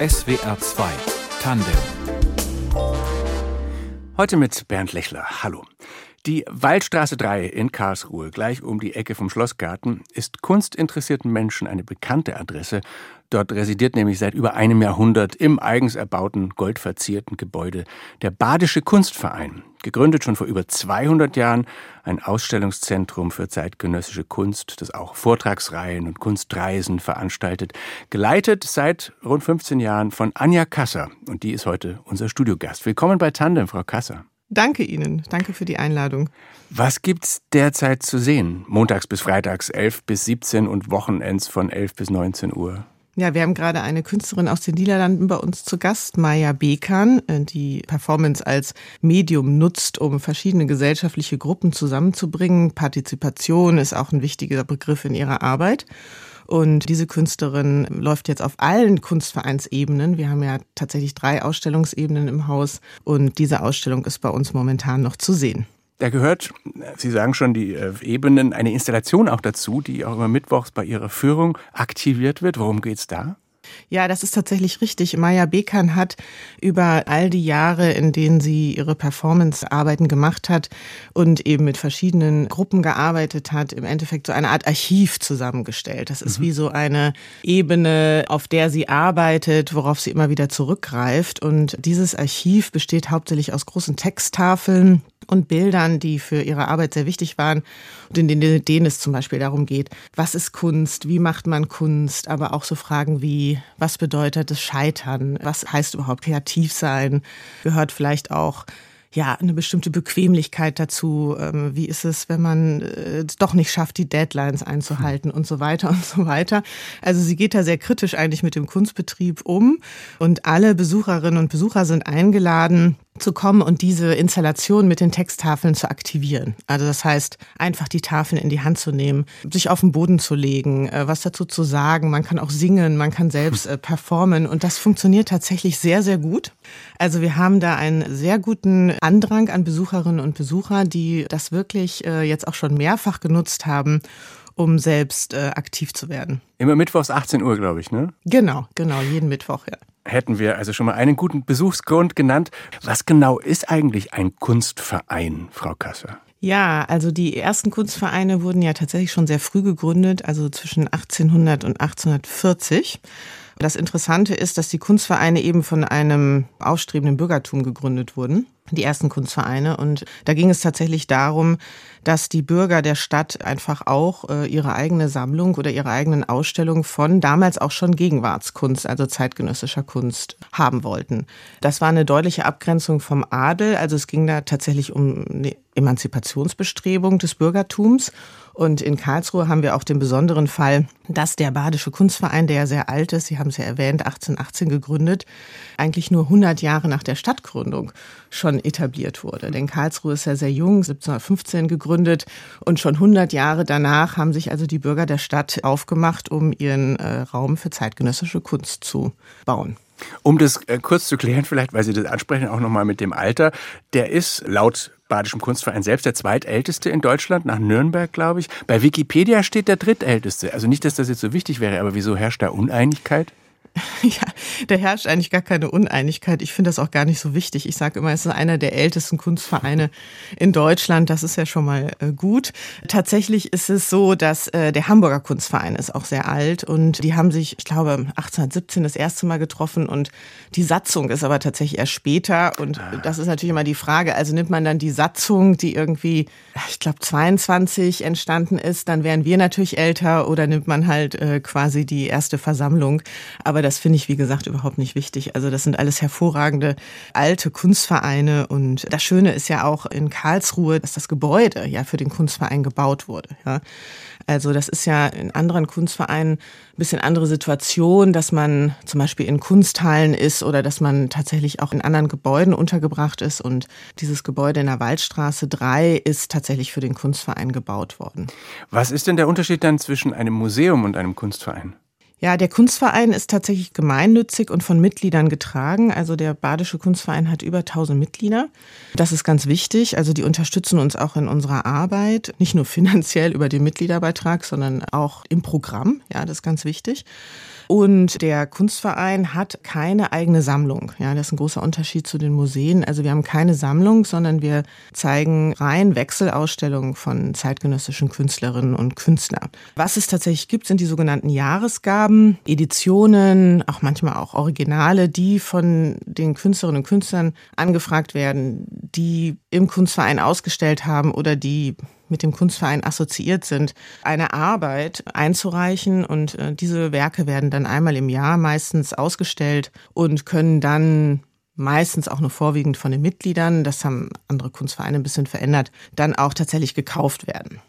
SWR 2 Tandem. Heute mit Bernd Lechler. Hallo. Die Waldstraße 3 in Karlsruhe, gleich um die Ecke vom Schlossgarten, ist kunstinteressierten Menschen eine bekannte Adresse. Dort residiert nämlich seit über einem Jahrhundert im eigens erbauten, goldverzierten Gebäude der Badische Kunstverein. Gegründet schon vor über 200 Jahren, ein Ausstellungszentrum für zeitgenössische Kunst, das auch Vortragsreihen und Kunstreisen veranstaltet. Geleitet seit rund 15 Jahren von Anja Kasser. Und die ist heute unser Studiogast. Willkommen bei Tandem, Frau Kasser. Danke Ihnen. Danke für die Einladung. Was gibt's derzeit zu sehen? Montags bis freitags 11 bis 17 und Wochenends von 11 bis 19 Uhr. Ja, wir haben gerade eine Künstlerin aus den Niederlanden bei uns zu Gast, Maya Bekan, äh, die Performance als Medium nutzt, um verschiedene gesellschaftliche Gruppen zusammenzubringen. Partizipation ist auch ein wichtiger Begriff in ihrer Arbeit. Und diese Künstlerin läuft jetzt auf allen Kunstvereinsebenen. Wir haben ja tatsächlich drei Ausstellungsebenen im Haus und diese Ausstellung ist bei uns momentan noch zu sehen. Da gehört, Sie sagen schon, die äh, Ebenen, eine Installation auch dazu, die auch immer mittwochs bei Ihrer Führung aktiviert wird. Worum geht's da? Ja, das ist tatsächlich richtig. Maya Bekan hat über all die Jahre, in denen sie ihre Performance-Arbeiten gemacht hat und eben mit verschiedenen Gruppen gearbeitet hat, im Endeffekt so eine Art Archiv zusammengestellt. Das ist mhm. wie so eine Ebene, auf der sie arbeitet, worauf sie immer wieder zurückgreift. Und dieses Archiv besteht hauptsächlich aus großen Texttafeln, und Bildern, die für ihre Arbeit sehr wichtig waren und in denen es zum Beispiel darum geht, was ist Kunst, wie macht man Kunst, aber auch so Fragen wie, was bedeutet es Scheitern, was heißt überhaupt kreativ sein, gehört vielleicht auch ja, eine bestimmte Bequemlichkeit dazu. Ähm, wie ist es, wenn man äh, es doch nicht schafft, die Deadlines einzuhalten und so weiter und so weiter. Also sie geht da sehr kritisch eigentlich mit dem Kunstbetrieb um und alle Besucherinnen und Besucher sind eingeladen, zu kommen und diese Installation mit den Texttafeln zu aktivieren. Also das heißt, einfach die Tafeln in die Hand zu nehmen, sich auf den Boden zu legen, äh, was dazu zu sagen. Man kann auch singen, man kann selbst äh, performen und das funktioniert tatsächlich sehr, sehr gut. Also wir haben da einen sehr guten Andrang an Besucherinnen und Besucher, die das wirklich äh, jetzt auch schon mehrfach genutzt haben um selbst äh, aktiv zu werden. Immer mittwochs 18 Uhr, glaube ich, ne? Genau, genau, jeden Mittwoch, ja hätten wir also schon mal einen guten Besuchsgrund genannt. Was genau ist eigentlich ein Kunstverein, Frau Kasser? Ja, also die ersten Kunstvereine wurden ja tatsächlich schon sehr früh gegründet, also zwischen 1800 und 1840. Das Interessante ist, dass die Kunstvereine eben von einem aufstrebenden Bürgertum gegründet wurden die ersten Kunstvereine. Und da ging es tatsächlich darum, dass die Bürger der Stadt einfach auch äh, ihre eigene Sammlung oder ihre eigenen Ausstellungen von damals auch schon Gegenwartskunst, also zeitgenössischer Kunst, haben wollten. Das war eine deutliche Abgrenzung vom Adel. Also es ging da tatsächlich um eine Emanzipationsbestrebung des Bürgertums. Und in Karlsruhe haben wir auch den besonderen Fall, dass der Badische Kunstverein, der ja sehr alt ist, Sie haben es ja erwähnt, 1818 gegründet, eigentlich nur 100 Jahre nach der Stadtgründung schon etabliert wurde. Denn Karlsruhe ist ja sehr jung, 1715 gegründet und schon 100 Jahre danach haben sich also die Bürger der Stadt aufgemacht, um ihren äh, Raum für zeitgenössische Kunst zu bauen. Um das äh, kurz zu klären, vielleicht, weil Sie das ansprechen, auch nochmal mit dem Alter. Der ist laut Badischem Kunstverein selbst der zweitälteste in Deutschland, nach Nürnberg, glaube ich. Bei Wikipedia steht der drittälteste. Also nicht, dass das jetzt so wichtig wäre, aber wieso herrscht da Uneinigkeit? Ja, da herrscht eigentlich gar keine Uneinigkeit. Ich finde das auch gar nicht so wichtig. Ich sage immer, es ist einer der ältesten Kunstvereine in Deutschland. Das ist ja schon mal äh, gut. Tatsächlich ist es so, dass äh, der Hamburger Kunstverein ist auch sehr alt und die haben sich, ich glaube, 1817 das erste Mal getroffen und die Satzung ist aber tatsächlich erst später. Und ah. das ist natürlich immer die Frage. Also nimmt man dann die Satzung, die irgendwie, ich glaube, 22 entstanden ist, dann wären wir natürlich älter oder nimmt man halt äh, quasi die erste Versammlung. Aber das finde ich, wie gesagt, überhaupt nicht wichtig. Also das sind alles hervorragende alte Kunstvereine und das Schöne ist ja auch in Karlsruhe, dass das Gebäude ja für den Kunstverein gebaut wurde. Ja. Also das ist ja in anderen Kunstvereinen ein bisschen andere Situation, dass man zum Beispiel in Kunsthallen ist oder dass man tatsächlich auch in anderen Gebäuden untergebracht ist. Und dieses Gebäude in der Waldstraße 3 ist tatsächlich für den Kunstverein gebaut worden. Was ist denn der Unterschied dann zwischen einem Museum und einem Kunstverein? Ja, der Kunstverein ist tatsächlich gemeinnützig und von Mitgliedern getragen. Also der Badische Kunstverein hat über 1000 Mitglieder. Das ist ganz wichtig. Also die unterstützen uns auch in unserer Arbeit, nicht nur finanziell über den Mitgliederbeitrag, sondern auch im Programm. Ja, das ist ganz wichtig. Und der Kunstverein hat keine eigene Sammlung. Ja, das ist ein großer Unterschied zu den Museen. Also wir haben keine Sammlung, sondern wir zeigen rein Wechselausstellungen von zeitgenössischen Künstlerinnen und Künstlern. Was es tatsächlich gibt, sind die sogenannten Jahresgaben, Editionen, auch manchmal auch Originale, die von den Künstlerinnen und Künstlern angefragt werden, die im Kunstverein ausgestellt haben oder die mit dem Kunstverein assoziiert sind, eine Arbeit einzureichen. Und äh, diese Werke werden dann einmal im Jahr meistens ausgestellt und können dann meistens auch nur vorwiegend von den Mitgliedern, das haben andere Kunstvereine ein bisschen verändert, dann auch tatsächlich gekauft werden.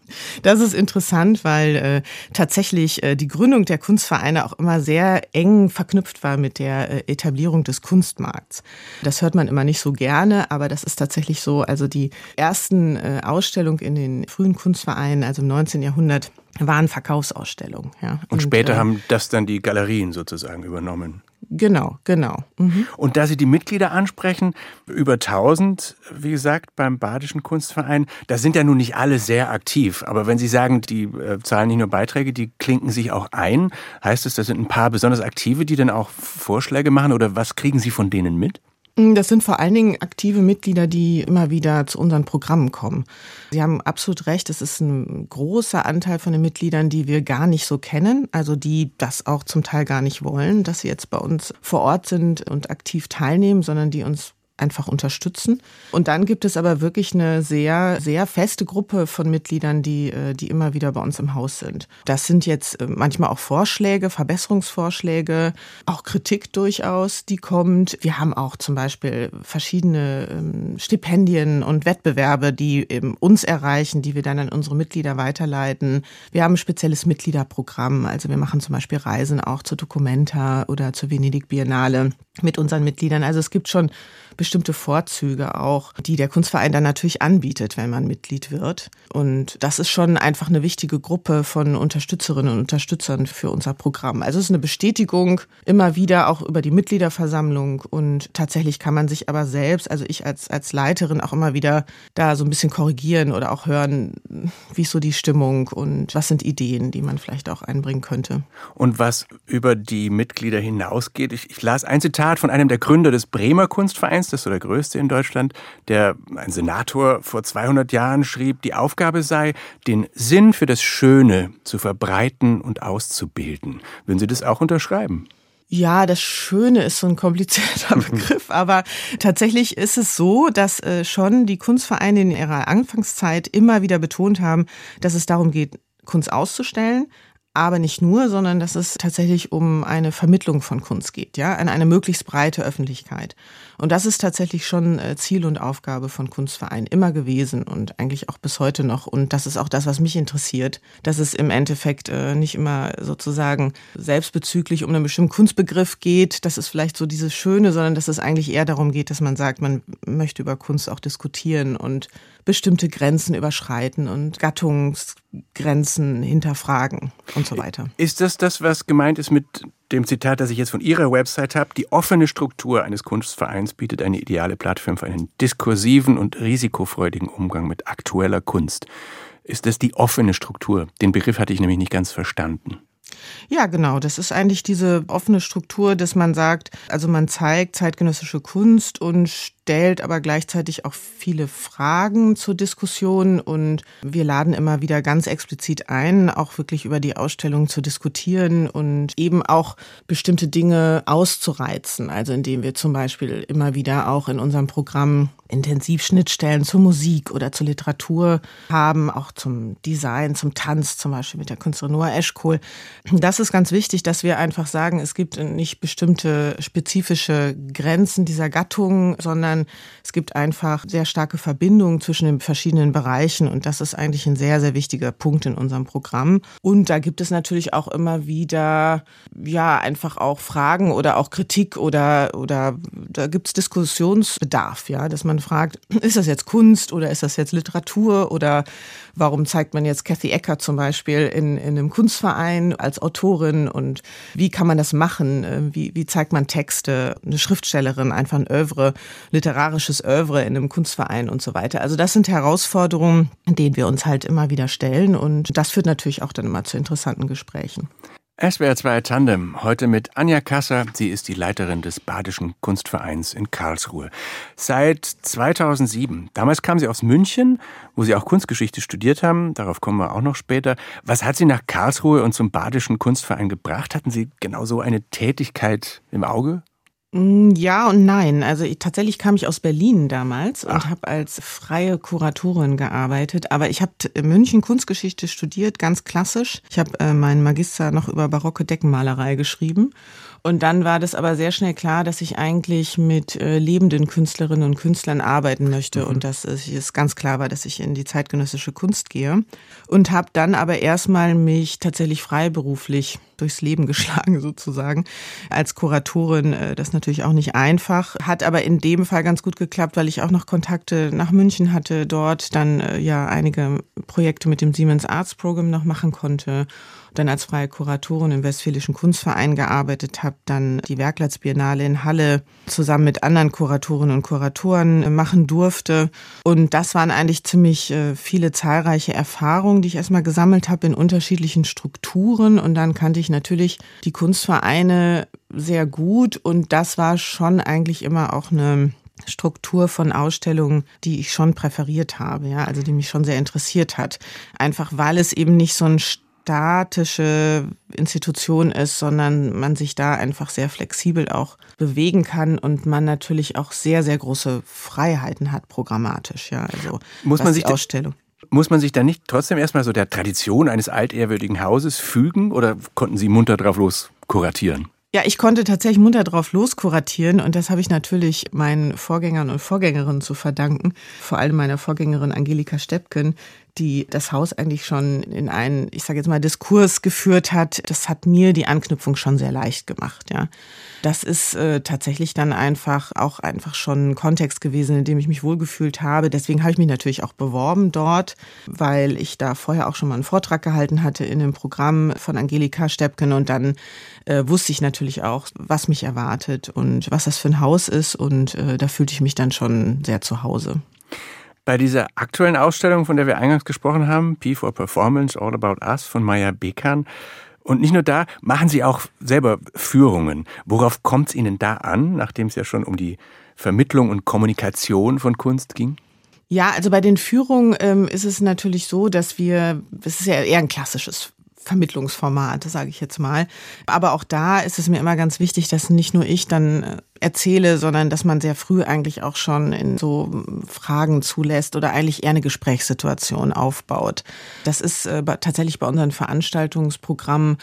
Das ist interessant, weil äh, tatsächlich äh, die Gründung der Kunstvereine auch immer sehr eng verknüpft war mit der äh, Etablierung des Kunstmarkts. Das hört man immer nicht so gerne, aber das ist tatsächlich so. Also die ersten äh, Ausstellungen in den frühen Kunstvereinen, also im 19. Jahrhundert, waren Verkaufsausstellungen. Ja. Und, und später äh, haben das dann die Galerien sozusagen übernommen. Genau, genau. Mhm. Und da Sie die Mitglieder ansprechen, über 1000, wie gesagt, beim Badischen Kunstverein, da sind ja nun nicht alle sehr aktiv. Aber wenn Sie sagen, die äh, zahlen nicht nur Beiträge, die klinken sich auch ein, heißt es, das sind ein paar besonders aktive, die dann auch Vorschläge machen oder was kriegen Sie von denen mit? Mm, das sind vor allen Dingen aktive Mitglieder, die immer wieder zu unseren Programmen kommen. Sie haben absolut recht, es ist ein großer Anteil von den Mitgliedern, die wir gar nicht so kennen, also die das auch zum Teil gar nicht wollen, dass sie jetzt bei uns vor Ort sind und aktiv teilnehmen, sondern die uns einfach unterstützen. Und dann gibt es aber wirklich eine sehr, sehr feste Gruppe von Mitgliedern, die, äh, die immer wieder bei uns im Haus sind. Das sind jetzt äh, manchmal auch Vorschläge, Verbesserungsvorschläge, auch Kritik durchaus, die kommt. Wir haben auch zum Beispiel verschiedene ähm, Stipendien und Wettbewerbe, die eben uns erreichen, die wir dann an unsere Mitglieder weiterleiten. Wir haben ein spezielles Mitgliederprogramm. Also wir machen zum Beispiel Reisen auch zur Documenta oder zur Venedig Biennale mit unseren Mitgliedern. Also es gibt schon bestimmte Vorzüge auch, die der Kunstverein dann natürlich anbietet, wenn man Mitglied wird. Und das ist schon einfach eine wichtige Gruppe von Unterstützerinnen und Unterstützern für unser Programm. Also es ist eine Bestätigung immer wieder auch über die Mitgliederversammlung und tatsächlich kann man sich aber selbst, also ich als, als Leiterin auch immer wieder da so ein bisschen korrigieren oder auch hören, wie ist so die Stimmung und was sind Ideen, die man vielleicht auch einbringen könnte. Und was über die Mitglieder hinausgeht, ich, ich las ein Zitat von einem der Gründer des Bremer Kunstvereins, das ist so der größte in Deutschland, der ein Senator vor 200 Jahren schrieb, die Aufgabe sei, den Sinn für das Schöne zu verbreiten und auszubilden. Würden Sie das auch unterschreiben? Ja, das Schöne ist so ein komplizierter Begriff, aber tatsächlich ist es so, dass äh, schon die Kunstvereine in ihrer Anfangszeit immer wieder betont haben, dass es darum geht, Kunst auszustellen, aber nicht nur, sondern dass es tatsächlich um eine Vermittlung von Kunst geht, ja, an eine möglichst breite Öffentlichkeit. Und das ist tatsächlich schon äh, Ziel und Aufgabe von Kunstvereinen immer gewesen und eigentlich auch bis heute noch. Und das ist auch das, was mich interessiert, dass es im Endeffekt äh, nicht immer sozusagen selbstbezüglich um einen bestimmten Kunstbegriff geht. Das ist vielleicht so dieses Schöne, sondern dass es eigentlich eher darum geht, dass man sagt, man möchte über Kunst auch diskutieren und bestimmte Grenzen überschreiten und Gattungsgrenzen hinterfragen und so weiter. Ist das das, was gemeint ist mit dem Zitat, das ich jetzt von Ihrer Website habe? Die offene Struktur eines Kunstvereins bietet eine ideale Plattform für einen diskursiven und risikofreudigen Umgang mit aktueller Kunst. Ist das die offene Struktur? Den Begriff hatte ich nämlich nicht ganz verstanden. Ja, genau. Das ist eigentlich diese offene Struktur, dass man sagt, also man zeigt zeitgenössische Kunst und stellt aber gleichzeitig auch viele Fragen zur Diskussion und wir laden immer wieder ganz explizit ein, auch wirklich über die Ausstellung zu diskutieren und eben auch bestimmte Dinge auszureizen. Also indem wir zum Beispiel immer wieder auch in unserem Programm intensiv Schnittstellen zur Musik oder zur Literatur haben, auch zum Design, zum Tanz, zum Beispiel mit der Künstlerin Noah Eschkohl. Das ist ganz wichtig, dass wir einfach sagen, es gibt nicht bestimmte spezifische Grenzen dieser Gattung, sondern sondern es gibt einfach sehr starke Verbindungen zwischen den verschiedenen Bereichen und das ist eigentlich ein sehr, sehr wichtiger Punkt in unserem Programm. Und da gibt es natürlich auch immer wieder, ja, einfach auch Fragen oder auch Kritik oder, oder da gibt es Diskussionsbedarf, ja, dass man fragt, ist das jetzt Kunst oder ist das jetzt Literatur oder warum zeigt man jetzt Kathy Ecker zum Beispiel in, in einem Kunstverein als Autorin und wie kann man das machen? Wie, wie zeigt man Texte? Eine Schriftstellerin, einfach ein Oeuvre, literarisches Oeuvre in einem Kunstverein und so weiter. Also das sind Herausforderungen, denen wir uns halt immer wieder stellen und das führt natürlich auch dann immer zu interessanten Gesprächen. SWR 2 Tandem, heute mit Anja Kasser. Sie ist die Leiterin des Badischen Kunstvereins in Karlsruhe. Seit 2007. Damals kam sie aus München, wo sie auch Kunstgeschichte studiert haben. Darauf kommen wir auch noch später. Was hat sie nach Karlsruhe und zum Badischen Kunstverein gebracht? Hatten Sie genau so eine Tätigkeit im Auge? Mm, ja und nein. Also ich, tatsächlich kam ich aus Berlin damals und habe als freie Kuratorin gearbeitet. Aber ich habe in München Kunstgeschichte studiert, ganz klassisch. Ich habe äh, meinen Magister noch über barocke Deckenmalerei geschrieben und dann war das aber sehr schnell klar, dass ich eigentlich mit äh, lebenden Künstlerinnen und Künstlern arbeiten möchte mhm. und dass es ganz klar war, dass ich in die zeitgenössische Kunst gehe. Und habe dann aber erstmal mich tatsächlich freiberuflich durchs Leben geschlagen sozusagen als Kuratorin. Äh, das natürlich auch nicht einfach, hat aber in dem Fall ganz gut geklappt, weil ich auch noch Kontakte nach München hatte, dort dann äh, ja einige Projekte mit dem Siemens Arts Program noch machen konnte dann als freie Kuratorin im Westfälischen Kunstverein gearbeitet habe, dann die Werklatzbiennale in Halle zusammen mit anderen Kuratorinnen und Kuratoren machen durfte. Und das waren eigentlich ziemlich äh, viele zahlreiche Erfahrungen, die ich erstmal gesammelt habe in unterschiedlichen Strukturen. Und dann kannte ich natürlich die Kunstvereine sehr gut. Und das war schon eigentlich immer auch eine Struktur von Ausstellungen, die ich schon präferiert habe, ja, also die mich schon sehr interessiert hat. Einfach weil es eben nicht so ein statische Institution ist, sondern man sich da einfach sehr flexibel auch bewegen kann und man natürlich auch sehr, sehr große Freiheiten hat programmatisch. Ja, also muss man sich Ausstellung. Muss man sich dann nicht trotzdem erstmal so der Tradition eines altehrwürdigen Hauses fügen oder konnten Sie munter drauf los kuratieren? Ja, ich konnte tatsächlich munter drauf loskuratieren und das habe ich natürlich meinen Vorgängern und Vorgängerinnen zu verdanken. Vor allem meiner Vorgängerin Angelika Steppken, die das Haus eigentlich schon in einen, ich sage jetzt mal, Diskurs geführt hat, das hat mir die Anknüpfung schon sehr leicht gemacht, ja. Das ist äh, tatsächlich dann einfach auch einfach schon ein Kontext gewesen, in dem ich mich wohlgefühlt habe. Deswegen habe ich mich natürlich auch beworben dort, weil ich da vorher auch schon mal einen Vortrag gehalten hatte in dem Programm von Angelika Steppken und dann äh, wusste ich natürlich auch, was mich erwartet und was das für ein Haus ist und äh, da fühlte ich mich dann schon sehr zu Hause. Bei dieser aktuellen Ausstellung, von der wir eingangs gesprochen haben, P for Performance, All About Us von Maya Bekan, und nicht nur da, machen Sie auch selber Führungen. Worauf kommt es Ihnen da an, nachdem es ja schon um die Vermittlung und Kommunikation von Kunst ging? Ja, also bei den Führungen ähm, ist es natürlich so, dass wir, es ist ja eher ein klassisches Vermittlungsformat, sage ich jetzt mal. Aber auch da ist es mir immer ganz wichtig, dass nicht nur ich dann äh, erzähle, sondern dass man sehr früh eigentlich auch schon in so Fragen zulässt oder eigentlich eher eine Gesprächssituation aufbaut. Das ist äh, tatsächlich bei unseren Veranstaltungsprogrammen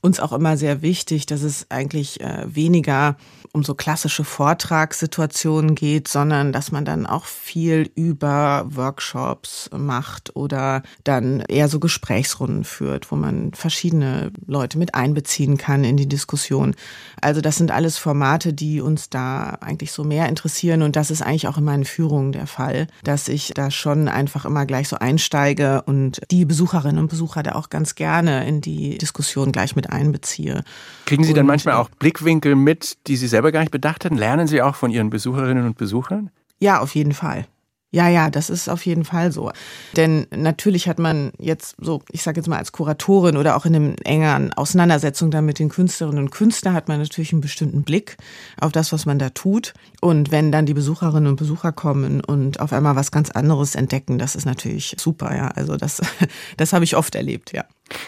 uns auch immer sehr wichtig, dass es eigentlich äh, weniger um so klassische Vortragssituationen geht, sondern dass man dann auch viel über Workshops macht oder dann eher so Gesprächsrunden führt, wo man verschiedene Leute mit einbeziehen kann in die Diskussion. Also das sind alles Formate, die uns da eigentlich so mehr interessieren und das ist eigentlich auch in meinen Führungen der Fall, dass ich da schon einfach immer gleich so einsteige und die Besucherinnen und Besucher da auch ganz gerne in die Diskussion gleich mit einbeziehe. Kriegen Sie dann manchmal auch Blickwinkel mit, die Sie selber gar nicht bedacht hätten? Lernen Sie auch von Ihren Besucherinnen und Besuchern? Ja, auf jeden Fall. Ja, ja, das ist auf jeden Fall so. Denn natürlich hat man jetzt so, ich sage jetzt mal als Kuratorin oder auch in einem engeren Auseinandersetzung dann mit den Künstlerinnen und Künstlern hat man natürlich einen bestimmten Blick auf das, was man da tut. Und wenn dann die Besucherinnen und Besucher kommen und auf einmal was ganz anderes entdecken, das ist natürlich super, ja. Also das, das habe ich oft erlebt, ja.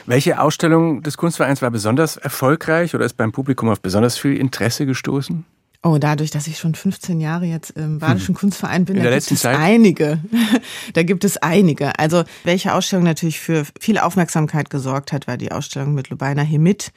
Welche Ausstellung des Kunstvereins war besonders erfolgreich oder ist beim Publikum auf besonders viel Interesse gestoßen? Oh, dadurch, dass ich schon 15 Jahre jetzt im Badischen hm. Kunstverein bin, da gibt es Zeit? einige. da gibt es einige. Also, welche Ausstellung natürlich für viel Aufmerksamkeit gesorgt hat, war die Ausstellung mit Lubaina Hemit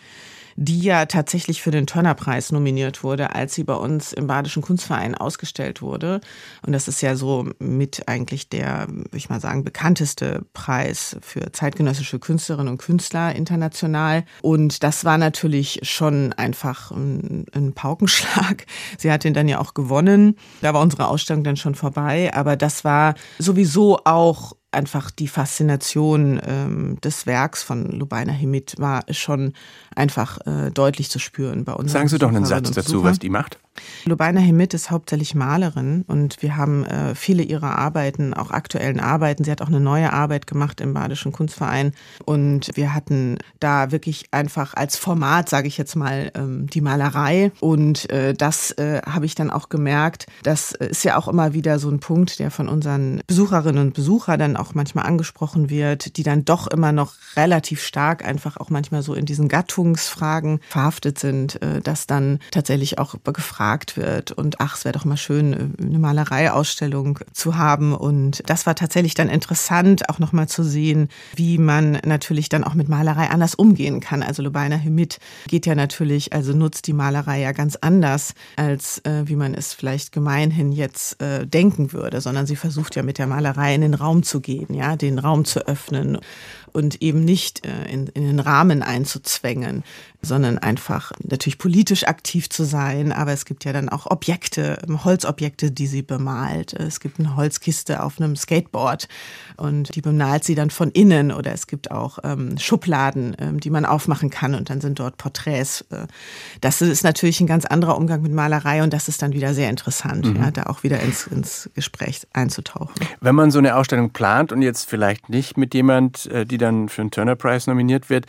die ja tatsächlich für den Turner-Preis nominiert wurde, als sie bei uns im Badischen Kunstverein ausgestellt wurde. Und das ist ja so mit eigentlich der, würde ich mal sagen, bekannteste Preis für zeitgenössische Künstlerinnen und Künstler international. Und das war natürlich schon einfach ein, ein Paukenschlag. Sie hat ihn dann ja auch gewonnen. Da war unsere Ausstellung dann schon vorbei. Aber das war sowieso auch einfach die Faszination ähm, des Werks von Lubaina Himit war schon einfach äh, deutlich zu spüren bei uns. Sagen Sie doch einen Satz dazu, was die macht. Lubaina Hemit ist hauptsächlich Malerin und wir haben äh, viele ihrer Arbeiten, auch aktuellen Arbeiten. Sie hat auch eine neue Arbeit gemacht im Badischen Kunstverein und wir hatten da wirklich einfach als Format, sage ich jetzt mal, ähm, die Malerei und äh, das äh, habe ich dann auch gemerkt. Das ist ja auch immer wieder so ein Punkt, der von unseren Besucherinnen und Besuchern dann auch manchmal angesprochen wird, die dann doch immer noch relativ stark einfach auch manchmal so in diesen Gattungsfragen verhaftet sind, äh, dass dann tatsächlich auch gefragt wird und ach, es wäre doch mal schön, äh, eine Malereiausstellung zu haben. Und das war tatsächlich dann interessant, auch nochmal zu sehen, wie man natürlich dann auch mit Malerei anders umgehen kann. Also Lubaina Hemit geht ja natürlich, also nutzt die Malerei ja ganz anders, als äh, wie man es vielleicht gemeinhin jetzt äh, denken würde, sondern sie versucht ja mit der Malerei in den Raum zu gehen, ja, den Raum zu öffnen und eben nicht äh, in, in den Rahmen einzuzwängen, sondern einfach natürlich politisch aktiv zu sein. Aber es gibt ja dann auch Objekte, ähm, Holzobjekte, die sie bemalt. Es gibt eine Holzkiste auf einem Skateboard und die bemalt sie dann von innen. Oder es gibt auch ähm, Schubladen, ähm, die man aufmachen kann und dann sind dort Porträts. Äh, das ist natürlich ein ganz anderer Umgang mit Malerei und das ist dann wieder sehr interessant, mhm. ja, da auch wieder ins, ins Gespräch einzutauchen. Wenn man so eine Ausstellung plant und jetzt vielleicht nicht mit jemand, äh, die dann für einen Turner Prize nominiert wird,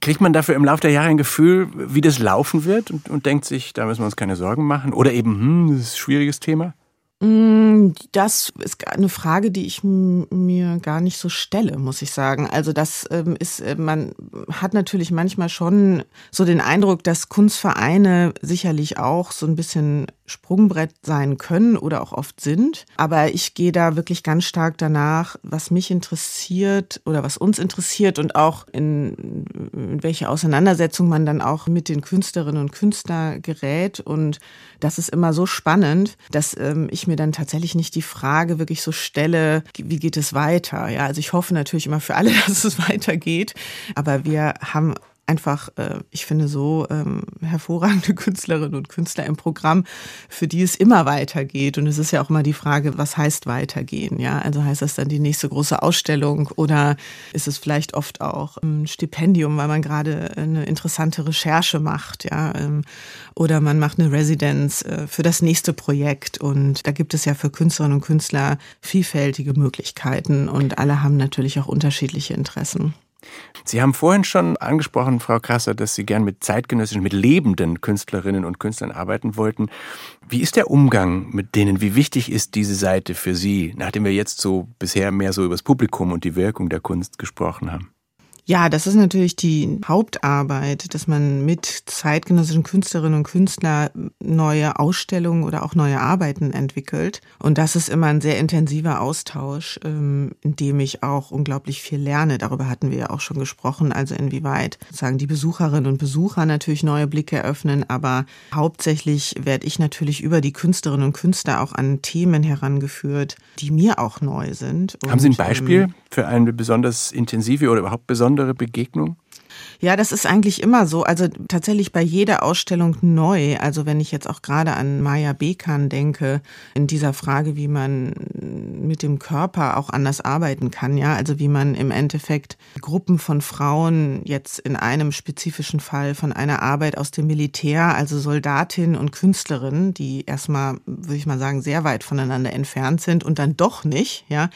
kriegt man dafür im Laufe der Jahre ein Gefühl, wie das laufen wird und, und denkt sich, da müssen wir uns keine Sorgen machen? Oder eben, hm, das ist ein schwieriges Thema? Mm, das ist eine Frage, die ich mir gar nicht so stelle, muss ich sagen. Also das ähm, ist, äh, man hat natürlich manchmal schon so den Eindruck, dass Kunstvereine sicherlich auch so ein bisschen Sprungbrett sein können oder auch oft sind. Aber ich gehe da wirklich ganz stark danach, was mich interessiert oder was uns interessiert und auch in, in welche Auseinandersetzung man dann auch mit den Künstlerinnen und Künstlern gerät. Und das ist immer so spannend, dass ähm, ich mir dann tatsächlich nicht die Frage wirklich so stelle, wie geht es weiter? Ja, also ich hoffe natürlich immer für alle, dass es weitergeht. Aber wir haben einfach, äh, ich finde, so ähm, hervorragende Künstlerinnen und Künstler im Programm, für die es immer weitergeht. Und es ist ja auch immer die Frage, was heißt weitergehen? Ja, also heißt das dann die nächste große Ausstellung oder ist es vielleicht oft auch ein Stipendium, weil man gerade eine interessante Recherche macht, ja, ähm, oder man macht eine Residenz äh, für das nächste Projekt. Und da gibt es ja für Künstlerinnen und Künstler vielfältige Möglichkeiten und alle haben natürlich auch unterschiedliche Interessen. Sie haben vorhin schon angesprochen, Frau Krasser, dass Sie gern mit zeitgenössischen, mit lebenden Künstlerinnen und Künstlern arbeiten wollten. Wie ist der Umgang mit denen? Wie wichtig ist diese Seite für Sie, nachdem wir jetzt so bisher mehr so über das Publikum und die Wirkung der Kunst gesprochen haben? Ja, das ist natürlich die Hauptarbeit, dass man mit zeitgenössischen Künstlerinnen und Künstlern neue Ausstellungen oder auch neue Arbeiten entwickelt. Und das ist immer ein sehr intensiver Austausch, ähm, in dem ich auch unglaublich viel lerne. Darüber hatten wir ja auch schon gesprochen. Also inwieweit sozusagen die Besucherinnen und Besucher natürlich neue Blicke eröffnen. Aber hauptsächlich werde ich natürlich über die Künstlerinnen und Künstler auch an Themen herangeführt, die mir auch neu sind. Haben Sie ein Beispiel ähm, für eine besonders intensive oder überhaupt besondere besondere Begegnung? Ja, das ist eigentlich immer so. Also tatsächlich bei jeder Ausstellung neu. Also wenn ich jetzt auch gerade an Maya Bekan denke, in dieser Frage, wie man mit dem Körper auch anders arbeiten kann, ja. Also wie man im Endeffekt Gruppen von Frauen jetzt in einem spezifischen Fall von einer Arbeit aus dem Militär, also Soldatin und Künstlerin, die erstmal, würde ich mal sagen, sehr weit voneinander entfernt sind und dann doch nicht, ja,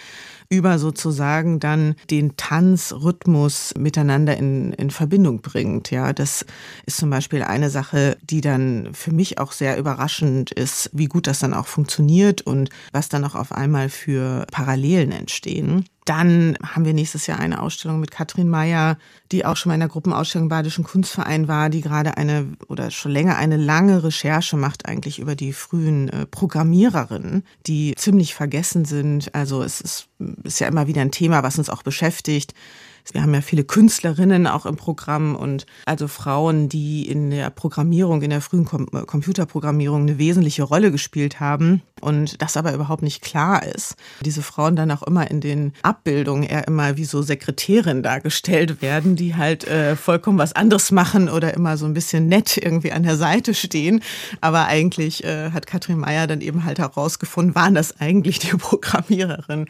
über sozusagen dann den Tanzrhythmus miteinander in, in Verbindung bringt. Ja, das ist zum Beispiel eine Sache, die dann für mich auch sehr überraschend ist, wie gut das dann auch funktioniert und was dann auch auf einmal für Parallelen entstehen. Dann haben wir nächstes Jahr eine Ausstellung mit Katrin Meyer, die auch schon mal in der Gruppenausstellung Badischen Kunstverein war, die gerade eine oder schon länger eine lange Recherche macht eigentlich über die frühen äh, Programmiererinnen, die ziemlich vergessen sind. Also es ist, ist ja immer wieder ein Thema, was uns auch beschäftigt. Wir haben ja viele Künstlerinnen auch im Programm und also Frauen, die in der Programmierung, in der frühen Com Computerprogrammierung eine wesentliche Rolle gespielt haben und das aber überhaupt nicht klar ist. Diese Frauen dann auch immer in den Abbildungen eher immer wie so Sekretärin dargestellt werden, die halt äh, vollkommen was anderes machen oder immer so ein bisschen nett irgendwie an der Seite stehen. Aber eigentlich äh, hat Katrin Meyer dann eben halt herausgefunden, waren das eigentlich die Programmiererinnen,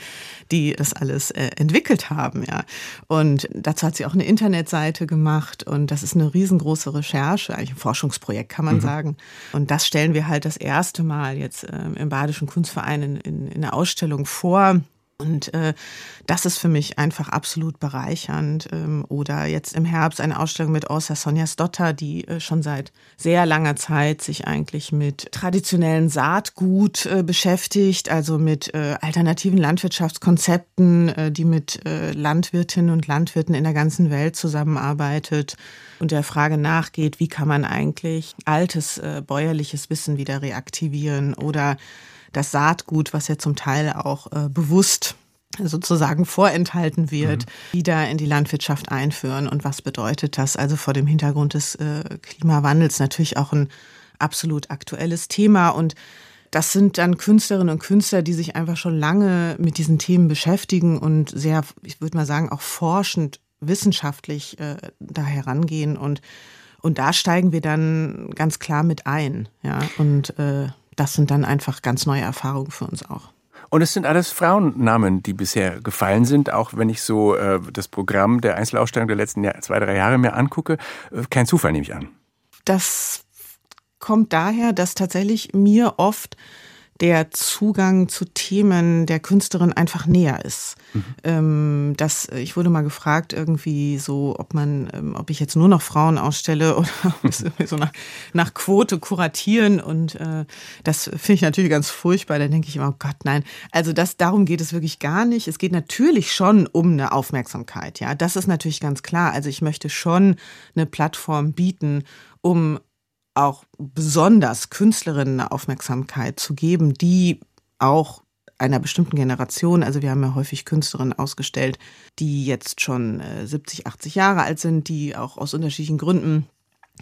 die das alles äh, entwickelt haben, ja. Und Und dazu hat sie auch eine Internetseite gemacht und das ist eine riesengroße Recherche, eigentlich ein Forschungsprojekt kann man mhm. sagen. Und das stellen wir halt das erste Mal jetzt äh, im Badischen Kunstverein in, in, in der Ausstellung vor. Und äh, das ist für mich einfach absolut bereichernd. Ähm, oder jetzt im Herbst eine Ausstellung mit Orsa Sonja Stotter, die äh, schon seit sehr langer Zeit sich eigentlich mit traditionellen Saatgut äh, beschäftigt, also mit äh, alternativen Landwirtschaftskonzepten, äh, die mit äh, Landwirtinnen und Landwirten in der ganzen Welt zusammenarbeitet und der Frage nachgeht, wie kann man eigentlich altes äh, bäuerliches Wissen wieder reaktivieren oder das Saatgut, was ja zum Teil auch äh, bewusst sozusagen vorenthalten wird, mhm. wieder in die Landwirtschaft einführen. Und was bedeutet das? Also vor dem Hintergrund des äh, Klimawandels natürlich auch ein absolut aktuelles Thema. Und das sind dann Künstlerinnen und Künstler, die sich einfach schon lange mit diesen Themen beschäftigen und sehr, ich würde mal sagen, auch forschend, wissenschaftlich äh, da herangehen. Und, und da steigen wir dann ganz klar mit ein. Ja, und äh, das sind dann einfach ganz neue Erfahrungen für uns auch. Und es sind alles Frauennamen, die bisher gefallen sind, auch wenn ich so äh, das Programm der Einzelausstellung der letzten Jahr, zwei, drei Jahre mir angucke. Äh, kein Zufall, nehme ich an. Das kommt daher, dass tatsächlich mir oft der Zugang zu Themen der Künstlerin einfach näher ist. Mhm. Ähm, das, ich wurde mal gefragt, irgendwie so, ob man, ähm, ob ich jetzt nur noch Frauen ausstelle oder so nach, nach Quote kuratieren. Und äh, das finde ich natürlich ganz furchtbar. Da denke ich immer, oh Gott, nein. Also das, darum geht es wirklich gar nicht. Es geht natürlich schon um eine Aufmerksamkeit. Ja, das ist natürlich ganz klar. Also ich möchte schon eine Plattform bieten, um auch besonders Künstlerinnen Aufmerksamkeit zu geben, die auch einer bestimmten Generation, also wir haben ja häufig Künstlerinnen ausgestellt, die jetzt schon 70, äh, 80 Jahre alt sind, die auch aus unterschiedlichen Gründen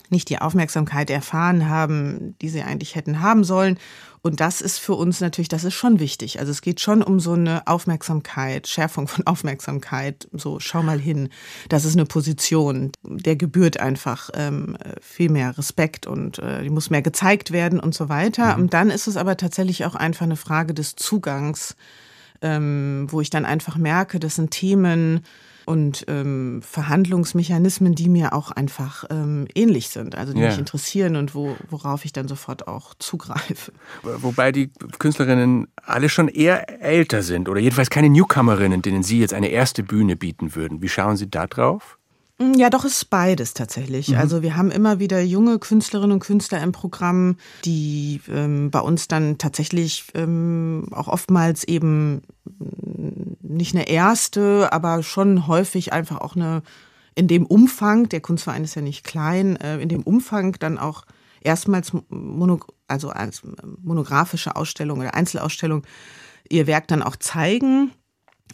nicht die Aufmerksamkeit erfahren haben, die sie eigentlich hätten haben sollen. Und das ist für uns natürlich, das ist schon wichtig. Also es geht schon um so eine Aufmerksamkeit, Schärfung von Aufmerksamkeit. So, schau mal hin. Das ist eine Position, der gebührt einfach ähm, viel mehr Respekt und äh, die muss mehr gezeigt werden und so weiter. Mhm. Und dann ist es aber tatsächlich auch einfach eine Frage des Zugangs, ähm, wo ich dann einfach merke, das sind Themen, und ähm, Verhandlungsmechanismen, die mir auch einfach ähm, ähnlich sind, also die yeah. mich interessieren und wo, worauf ich dann sofort auch zugreife. Wobei die Künstlerinnen alle schon eher älter sind oder jedenfalls keine Newcomerinnen, denen Sie jetzt eine erste Bühne bieten würden. Wie schauen Sie da drauf? Mm, ja, doch, es ist beides tatsächlich. Mhm. Also wir haben immer wieder junge Künstlerinnen und Künstler im Programm, die ähm, bei uns dann tatsächlich ähm, auch oftmals eben mm, nicht eine erste, aber schon häufig einfach auch eine in dem Umfang, der Kunstverein ist ja nicht klein, äh, in dem Umfang dann auch erstmals mono, also als monografische Ausstellung oder Einzelausstellung ihr Werk dann auch zeigen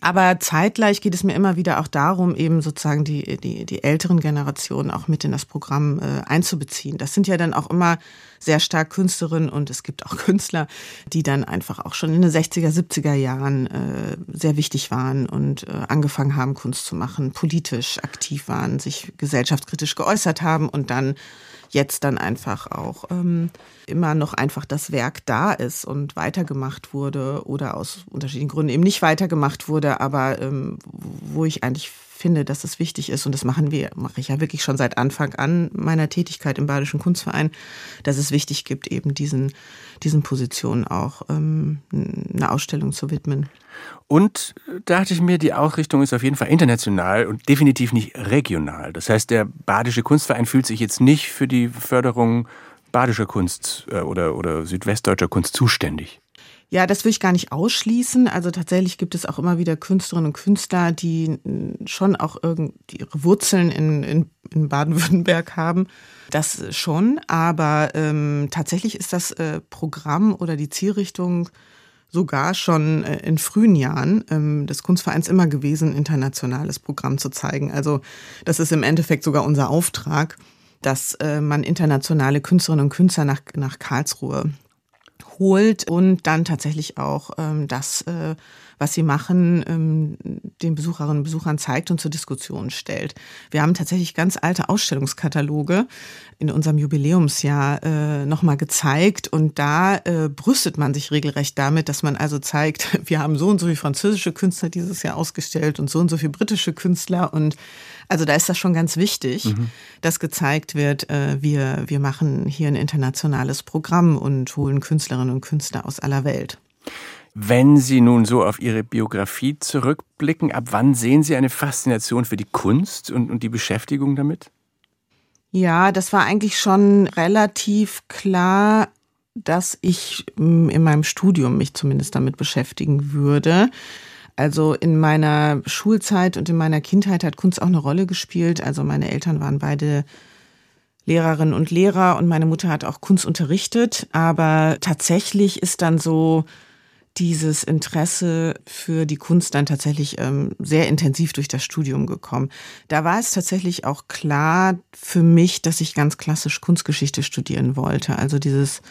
aber zeitgleich geht es mir immer wieder auch darum, eben sozusagen die, die, die älteren Generationen auch mit in das Programm äh, einzubeziehen. Das sind ja dann auch immer sehr stark Künstlerinnen und es gibt auch Künstler, die dann einfach auch schon in den 60er, 70er Jahren äh, sehr wichtig waren und äh, angefangen haben, Kunst zu machen, politisch aktiv waren, sich gesellschaftskritisch geäußert haben und dann jetzt dann einfach auch ähm, immer noch einfach das Werk da ist und weitergemacht wurde oder aus unterschiedlichen Gründen eben nicht weitergemacht wurde, aber ähm, wo ich eigentlich finde, dass es wichtig ist, und das machen wir, mache ich ja wirklich schon seit Anfang an meiner Tätigkeit im Badischen Kunstverein, dass es wichtig gibt, eben diesen, diesen Positionen auch ähm, eine Ausstellung zu widmen. Und da dachte ich mir, die Ausrichtung ist auf jeden Fall international und definitiv nicht regional. Das heißt, der Badische Kunstverein fühlt sich jetzt nicht für die Förderung badischer Kunst äh, oder, oder südwestdeutscher Kunst zuständig. Ja, das will ich gar nicht ausschließen. Also tatsächlich gibt es auch immer wieder Künstlerinnen und Künstler, die schon auch irgendwie ihre Wurzeln in, in, in Baden-Württemberg haben. Das schon, aber ähm, tatsächlich ist das äh, Programm oder die Zielrichtung sogar schon äh, in frühen Jahren ähm, des Kunstvereins immer gewesen, internationales Programm zu zeigen. Also das ist im Endeffekt sogar unser Auftrag, dass äh, man internationale Künstlerinnen und Künstler nach, nach Karlsruhe holt und dann tatsächlich auch ähm, das äh, was sie machen, ähm, den Besucherinnen und Besuchern zeigt und zur Diskussion stellt. Wir haben tatsächlich ganz alte Ausstellungskataloge in unserem Jubiläumsjahr äh, nochmal gezeigt und da äh, brüstet man sich regelrecht damit, dass man also zeigt, wir haben so und so viele französische Künstler dieses Jahr ausgestellt und so und so viele britische Künstler und also da ist das schon ganz wichtig, mhm. dass gezeigt wird, äh, wir, wir machen hier ein internationales Programm und holen Künstlerinnen und Künstler aus aller Welt. Wenn Sie nun so auf Ihre Biografie zurückblicken, ab wann sehen Sie eine Faszination für die Kunst und, und die Beschäftigung damit? Ja, das war eigentlich schon relativ klar, dass ich mm, in meinem Studium mich zumindest damit beschäftigen würde. Also in meiner Schulzeit und in meiner Kindheit hat Kunst auch eine Rolle gespielt. Also meine Eltern waren beide Lehrerinnen und Lehrer und meine Mutter hat auch Kunst unterrichtet. Aber tatsächlich ist dann so dieses Interesse für die Kunst dann tatsächlich ähm, sehr intensiv durch das Studium gekommen. Da war es tatsächlich auch klar für mich, dass ich ganz klassisch Kunstgeschichte studieren wollte. Also dieses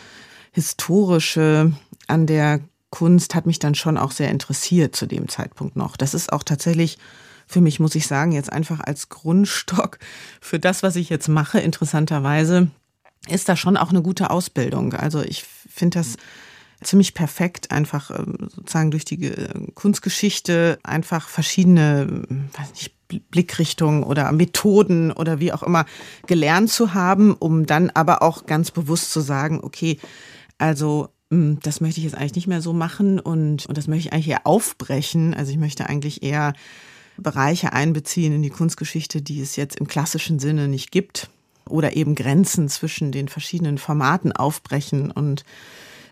historische an der Kunst hat mich dann schon auch sehr interessiert zu dem Zeitpunkt noch. Das ist auch tatsächlich für mich, muss ich sagen, jetzt einfach als Grundstock für das, was ich jetzt mache, interessanterweise, ist da schon auch eine gute Ausbildung. Also ich finde das ziemlich perfekt, einfach ähm, sozusagen durch die äh, Kunstgeschichte einfach verschiedene, weiß nicht, Blickrichtungen oder Methoden oder wie auch immer gelernt zu haben, um dann aber auch ganz bewusst zu sagen, okay, also hm, das möchte ich jetzt eigentlich nicht mehr so machen und, und das möchte ich eigentlich eher aufbrechen. Also ich möchte eigentlich eher Bereiche einbeziehen in die Kunstgeschichte, die es jetzt im klassischen Sinne nicht gibt oder eben Grenzen zwischen den verschiedenen Formaten aufbrechen und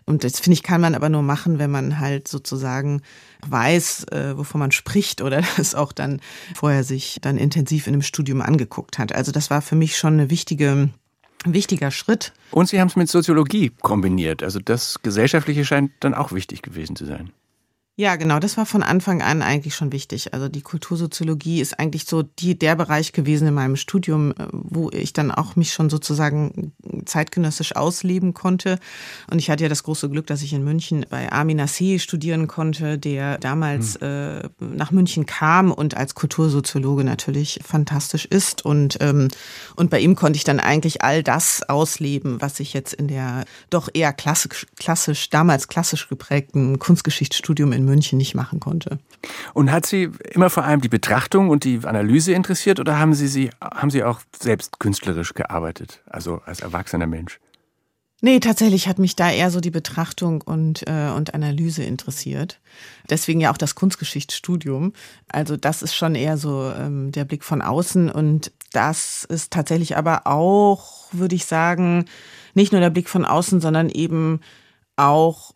und das finde ich, kann man aber nur machen, wenn man halt sozusagen weiß, äh, wovon man spricht oder das auch dann vorher sich dann intensiv in einem Studium angeguckt hat. Also das war für mich schon eine wichtige ein wichtiger Schritt. Und Sie haben es mit Soziologie kombiniert. Also das Gesellschaftliche scheint dann auch wichtig gewesen zu sein. Ja, genau, das war von Anfang an eigentlich schon wichtig. Also die Kultursoziologie ist eigentlich so die, der Bereich gewesen in meinem Studium, äh, wo ich dann auch mich schon sozusagen zeitgenössisch ausleben konnte. Und ich hatte ja das große Glück, dass ich in München bei Armin Nassé studieren konnte, der damals mhm. äh, nach München kam und als Kultursoziologe natürlich fantastisch ist. Und, ähm, und bei ihm konnte ich dann eigentlich all das ausleben, was ich jetzt in der doch eher klassisch, klassisch damals klassisch geprägten Kunstgeschichtsstudium in München nicht machen konnte. Und hat Sie immer vor allem die Betrachtung und die Analyse interessiert oder haben Sie, Sie, haben Sie auch selbst künstlerisch gearbeitet, also als erwachsener Mensch? Nee, tatsächlich hat mich da eher so die Betrachtung und, äh, und Analyse interessiert. Deswegen ja auch das Kunstgeschichtsstudium. Also das ist schon eher so ähm, der Blick von außen und das ist tatsächlich aber auch, würde ich sagen, nicht nur der Blick von außen, sondern eben auch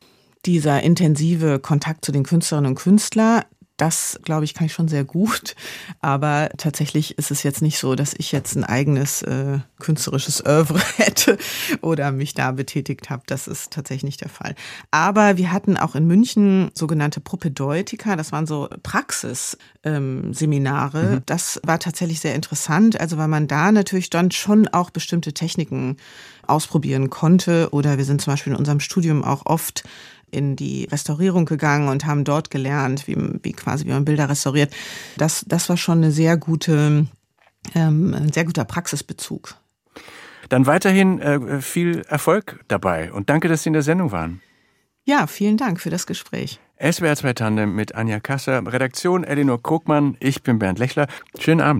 dieser intensive Kontakt zu den Künstlerinnen und Künstlern, das, glaube ich, kann ich schon sehr gut. Aber tatsächlich ist es jetzt nicht so, dass ich jetzt ein eigenes äh, künstlerisches Oeuvre hätte oder mich da betätigt habe. Das ist tatsächlich nicht der Fall. Aber wir hatten auch in München sogenannte Propedeutika. Das waren so Praxisseminare. Ähm, mhm. Das war tatsächlich sehr interessant. Also weil man da natürlich dann schon auch bestimmte Techniken ausprobieren konnte. Oder wir sind zum Beispiel in unserem Studium auch oft in die Restaurierung gegangen und haben dort gelernt, wie, wie quasi wie man Bilder restauriert. Das, das war schon eine sehr gute, ähm, ein sehr guter Praxisbezug. Dann weiterhin äh, viel Erfolg dabei und danke, dass Sie in der Sendung waren. Ja, vielen Dank für das Gespräch. SWR 2 Tandem mit Anja Kasser, Redaktion Elinor Krugmann, ich bin Bernd Lechler. Schönen Abend.